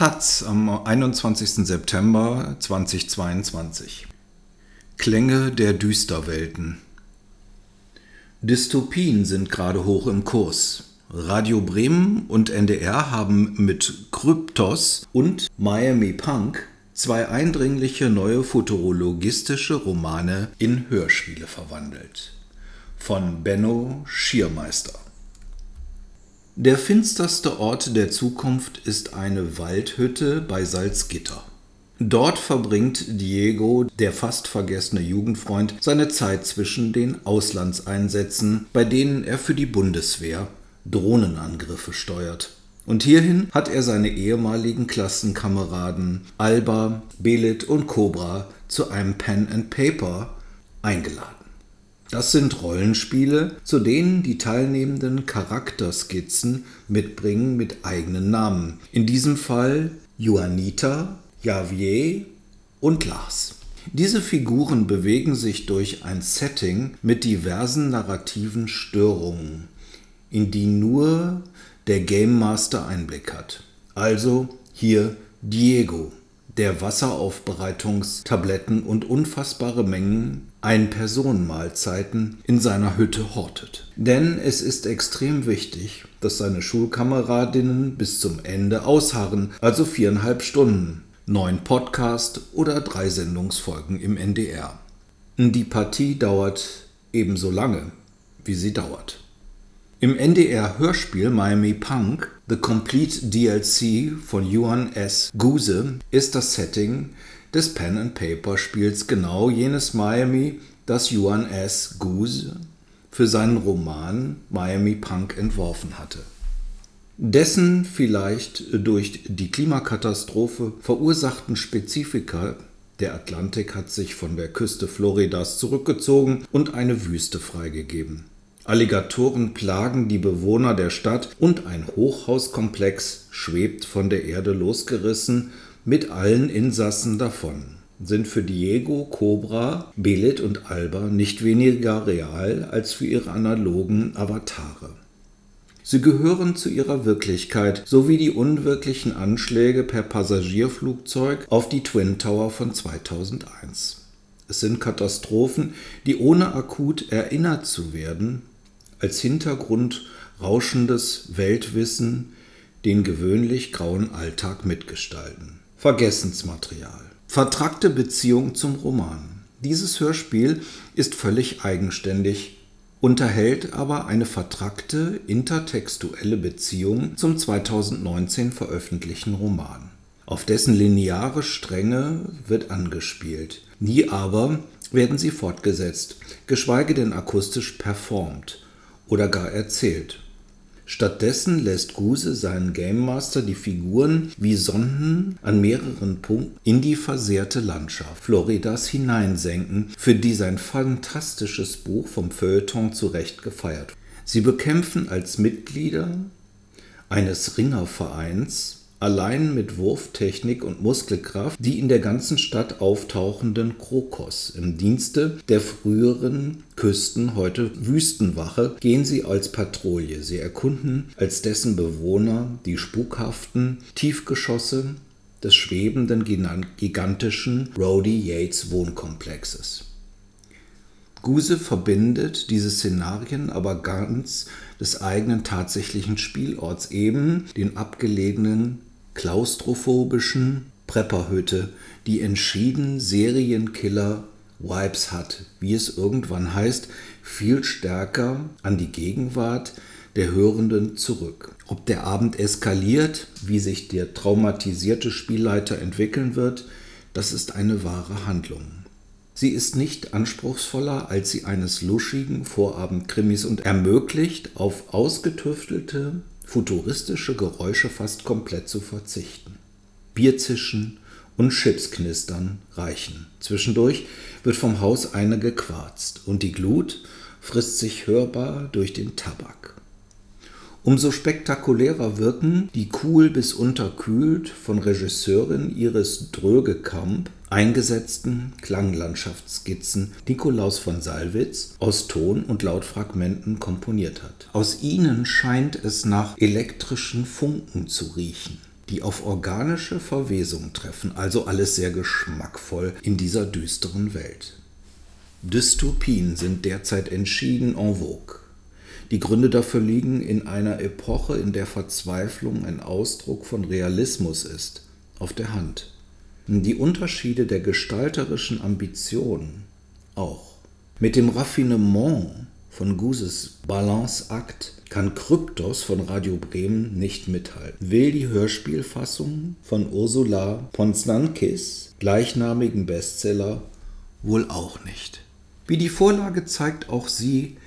Taz am 21. September 2022. Klänge der Düsterwelten. Dystopien sind gerade hoch im Kurs. Radio Bremen und NDR haben mit Kryptos und Miami Punk zwei eindringliche neue futurologistische Romane in Hörspiele verwandelt. Von Benno Schiermeister. Der finsterste Ort der Zukunft ist eine Waldhütte bei Salzgitter. Dort verbringt Diego, der fast vergessene Jugendfreund, seine Zeit zwischen den Auslandseinsätzen, bei denen er für die Bundeswehr Drohnenangriffe steuert. Und hierhin hat er seine ehemaligen Klassenkameraden Alba, Belit und Cobra zu einem Pen and Paper eingeladen. Das sind Rollenspiele, zu denen die teilnehmenden Charakterskizzen mitbringen mit eigenen Namen. In diesem Fall Juanita, Javier und Lars. Diese Figuren bewegen sich durch ein Setting mit diversen narrativen Störungen, in die nur der Game Master Einblick hat. Also hier Diego, der Wasseraufbereitungstabletten und unfassbare Mengen Ein-Personen-Mahlzeiten in seiner Hütte hortet. Denn es ist extrem wichtig, dass seine Schulkameradinnen bis zum Ende ausharren, also viereinhalb Stunden, neun Podcast oder drei Sendungsfolgen im NDR. Die Partie dauert ebenso lange, wie sie dauert. Im NDR-Hörspiel Miami Punk The Complete DLC von Johann S. Guse ist das Setting des Pen-and-Paper-Spiels genau jenes Miami, das Johann S. Guse für seinen Roman Miami Punk entworfen hatte. Dessen vielleicht durch die Klimakatastrophe verursachten Spezifika der Atlantik hat sich von der Küste Floridas zurückgezogen und eine Wüste freigegeben. Alligatoren plagen die Bewohner der Stadt und ein Hochhauskomplex schwebt von der Erde losgerissen mit allen Insassen davon. Sind für Diego, Cobra, Belit und Alba nicht weniger real als für ihre analogen Avatare. Sie gehören zu ihrer Wirklichkeit, sowie die unwirklichen Anschläge per Passagierflugzeug auf die Twin Tower von 2001. Es sind Katastrophen, die ohne akut erinnert zu werden als Hintergrund rauschendes Weltwissen den gewöhnlich grauen Alltag mitgestalten. Vergessensmaterial. Vertrackte Beziehung zum Roman. Dieses Hörspiel ist völlig eigenständig, unterhält aber eine vertrackte intertextuelle Beziehung zum 2019 veröffentlichten Roman. Auf dessen lineare Stränge wird angespielt. Nie aber werden sie fortgesetzt, geschweige denn akustisch performt oder gar erzählt. Stattdessen lässt Guse seinen Game Master die Figuren wie Sonden an mehreren Punkten in die versehrte Landschaft Floridas hineinsenken, für die sein fantastisches Buch vom Feuilleton zu Recht gefeiert. Sie bekämpfen als Mitglieder eines Ringervereins allein mit Wurftechnik und Muskelkraft die in der ganzen Stadt auftauchenden Krokos. Im Dienste der früheren Küsten, heute Wüstenwache, gehen sie als Patrouille. Sie erkunden als dessen Bewohner die spukhaften Tiefgeschosse des schwebenden gigantischen Rhodey Yates Wohnkomplexes. Guse verbindet diese Szenarien aber ganz des eigenen tatsächlichen Spielorts eben, den abgelegenen klaustrophobischen Prepperhütte, die entschieden Serienkiller-Vibes hat, wie es irgendwann heißt, viel stärker an die Gegenwart der Hörenden zurück. Ob der Abend eskaliert, wie sich der traumatisierte Spielleiter entwickeln wird, das ist eine wahre Handlung. Sie ist nicht anspruchsvoller als sie eines luschigen Vorabendkrimis und ermöglicht auf ausgetüftelte futuristische Geräusche fast komplett zu verzichten. Bierzischen und Chipsknistern reichen. Zwischendurch wird vom Haus eine gequarzt und die Glut frisst sich hörbar durch den Tabak. Umso spektakulärer wirken die cool bis unterkühlt von Regisseurin Iris Drögekamp eingesetzten Klanglandschaftsskizzen Nikolaus von Salwitz aus Ton- und Lautfragmenten komponiert hat. Aus ihnen scheint es nach elektrischen Funken zu riechen. die auf organische Verwesung treffen, also alles sehr geschmackvoll in dieser düsteren Welt. Dystopien sind derzeit entschieden en vogue. Die Gründe dafür liegen in einer Epoche, in der Verzweiflung ein Ausdruck von Realismus ist, auf der Hand. Die Unterschiede der gestalterischen Ambition auch. Mit dem Raffinement von Guses Balanceakt kann Kryptos von Radio Bremen nicht mithalten. Will die Hörspielfassung von Ursula Ponsnankis, gleichnamigen Bestseller, wohl auch nicht. Wie die Vorlage zeigt auch sie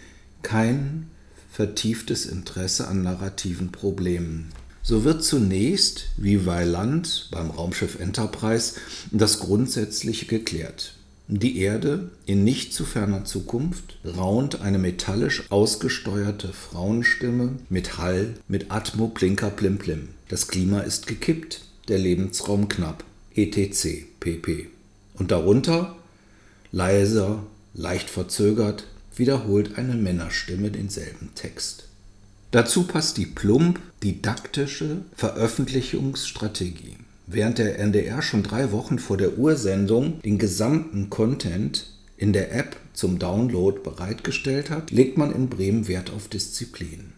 kein vertieftes Interesse an narrativen Problemen. So wird zunächst, wie Weiland beim Raumschiff Enterprise, das Grundsätzliche geklärt. Die Erde in nicht zu ferner Zukunft raunt eine metallisch ausgesteuerte Frauenstimme mit Hall, mit Atmo Plinker Plim Plim. Das Klima ist gekippt, der Lebensraum knapp. etc. pp. Und darunter, leiser, leicht verzögert, wiederholt eine Männerstimme denselben Text. Dazu passt die plump didaktische Veröffentlichungsstrategie. Während der NDR schon drei Wochen vor der Ursendung den gesamten Content in der App zum Download bereitgestellt hat, legt man in Bremen Wert auf Disziplin.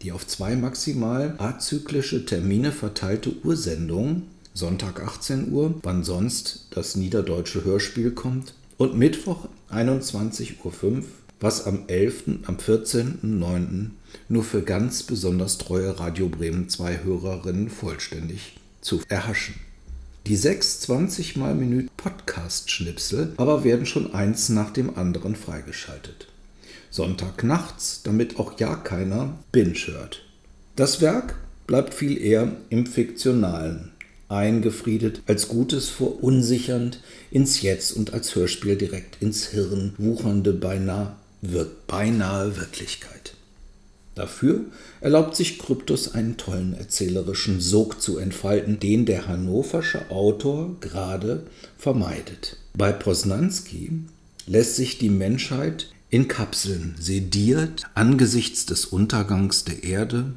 Die auf zwei maximal azyklische Termine verteilte Ursendung, Sonntag 18 Uhr, wann sonst das niederdeutsche Hörspiel kommt, und Mittwoch 21.05 Uhr, was am 11., am 14.09. nur für ganz besonders treue Radio Bremen 2 Hörerinnen vollständig zu erhaschen. Die sechs 20 mal Minuten Podcast-Schnipsel aber werden schon eins nach dem anderen freigeschaltet. Sonntag nachts, damit auch ja keiner Binge hört. Das Werk bleibt viel eher im Fiktionalen, eingefriedet, als Gutes verunsichernd ins Jetzt und als Hörspiel direkt ins Hirn wuchernde beinahe, beinahe Wirklichkeit. Dafür erlaubt sich Kryptus einen tollen erzählerischen Sog zu entfalten, den der hannoversche Autor gerade vermeidet. Bei Posnanski lässt sich die Menschheit in Kapseln sediert angesichts des Untergangs der Erde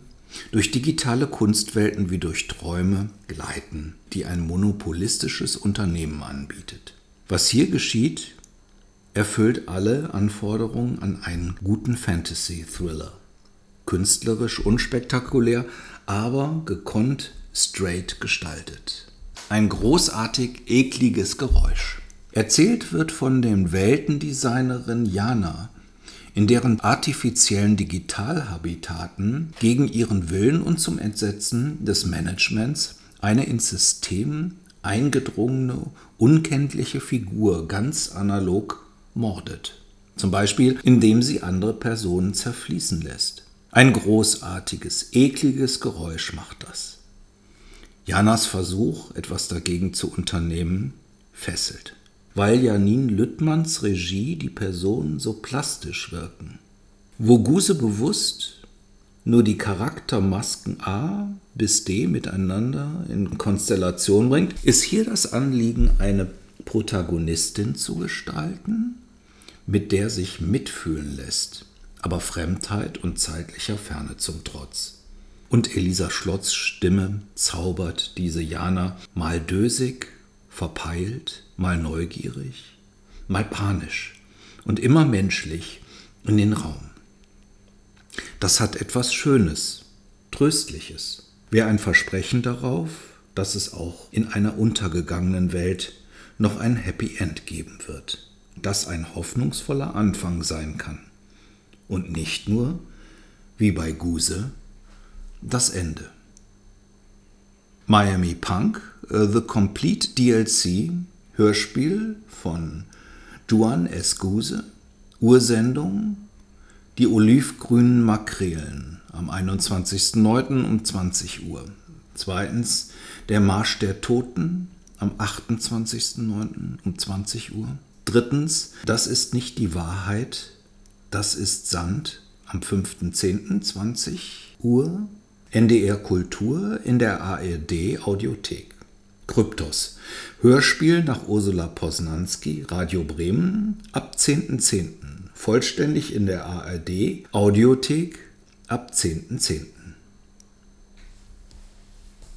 durch digitale Kunstwelten wie durch Träume gleiten, die ein monopolistisches Unternehmen anbietet. Was hier geschieht, erfüllt alle Anforderungen an einen guten Fantasy-Thriller künstlerisch unspektakulär, aber gekonnt straight gestaltet. Ein großartig ekliges Geräusch. Erzählt wird von den Weltendesignerin Jana, in deren artifiziellen Digitalhabitaten gegen ihren Willen und zum Entsetzen des Managements eine ins System eingedrungene, unkenntliche Figur ganz analog mordet. Zum Beispiel, indem sie andere Personen zerfließen lässt. Ein großartiges, ekliges Geräusch macht das. Janas Versuch, etwas dagegen zu unternehmen, fesselt, weil Janin Lüttmanns Regie die Personen so plastisch wirken. Wo Guse bewusst nur die Charaktermasken A bis D miteinander in Konstellation bringt, ist hier das Anliegen, eine Protagonistin zu gestalten, mit der sich mitfühlen lässt aber Fremdheit und zeitlicher Ferne zum Trotz. Und Elisa Schlotz Stimme zaubert diese Jana mal dösig, verpeilt, mal neugierig, mal panisch und immer menschlich in den Raum. Das hat etwas Schönes, Tröstliches. Wer ein Versprechen darauf, dass es auch in einer untergegangenen Welt noch ein Happy End geben wird, das ein hoffnungsvoller Anfang sein kann und nicht nur, wie bei Guse, das Ende. Miami Punk, uh, The Complete DLC, Hörspiel von Juan S. Guse, Ursendung, die olivgrünen Makrelen am 21.09. um 20 Uhr. Zweitens, der Marsch der Toten am 28.09. um 20 Uhr. Drittens, das ist nicht die Wahrheit, das ist Sand am 5.10.20 Uhr. NDR Kultur in der ARD Audiothek. Kryptos. Hörspiel nach Ursula Posnanski, Radio Bremen, ab 10.10. .10. Vollständig in der ARD Audiothek ab 10.10. .10.